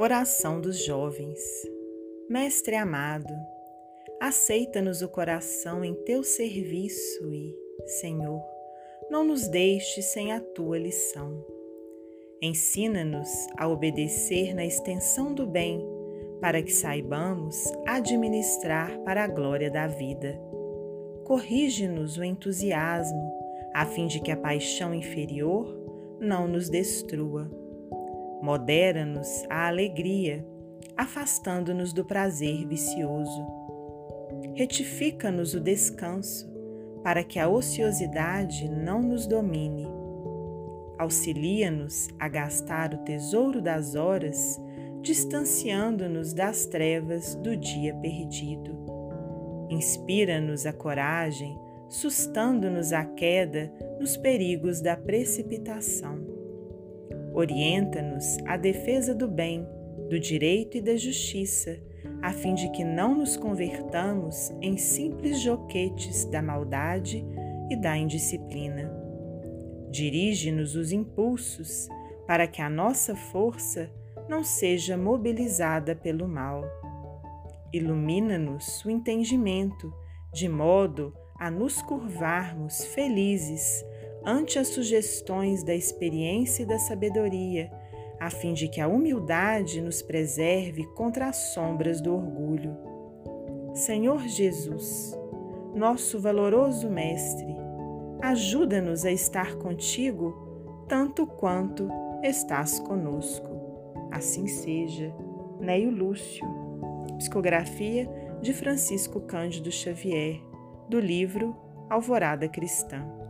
Oração dos Jovens. Mestre amado, aceita-nos o coração em teu serviço e, Senhor, não nos deixes sem a tua lição. Ensina-nos a obedecer na extensão do bem, para que saibamos administrar para a glória da vida. Corrige-nos o entusiasmo, a fim de que a paixão inferior não nos destrua Modera-nos a alegria, afastando-nos do prazer vicioso. Retifica-nos o descanso, para que a ociosidade não nos domine. Auxilia-nos a gastar o tesouro das horas, distanciando-nos das trevas do dia perdido. Inspira-nos a coragem, sustando-nos a queda nos perigos da precipitação Orienta-nos à defesa do bem, do direito e da justiça, a fim de que não nos convertamos em simples joquetes da maldade e da indisciplina. Dirige-nos os impulsos para que a nossa força não seja mobilizada pelo mal. Ilumina-nos o entendimento, de modo a nos curvarmos felizes ante as sugestões da experiência e da sabedoria, a fim de que a humildade nos preserve contra as sombras do orgulho. Senhor Jesus, nosso valoroso Mestre, ajuda-nos a estar contigo tanto quanto estás conosco. Assim seja. Neio Lúcio. Psicografia de Francisco Cândido Xavier, do livro Alvorada Cristã.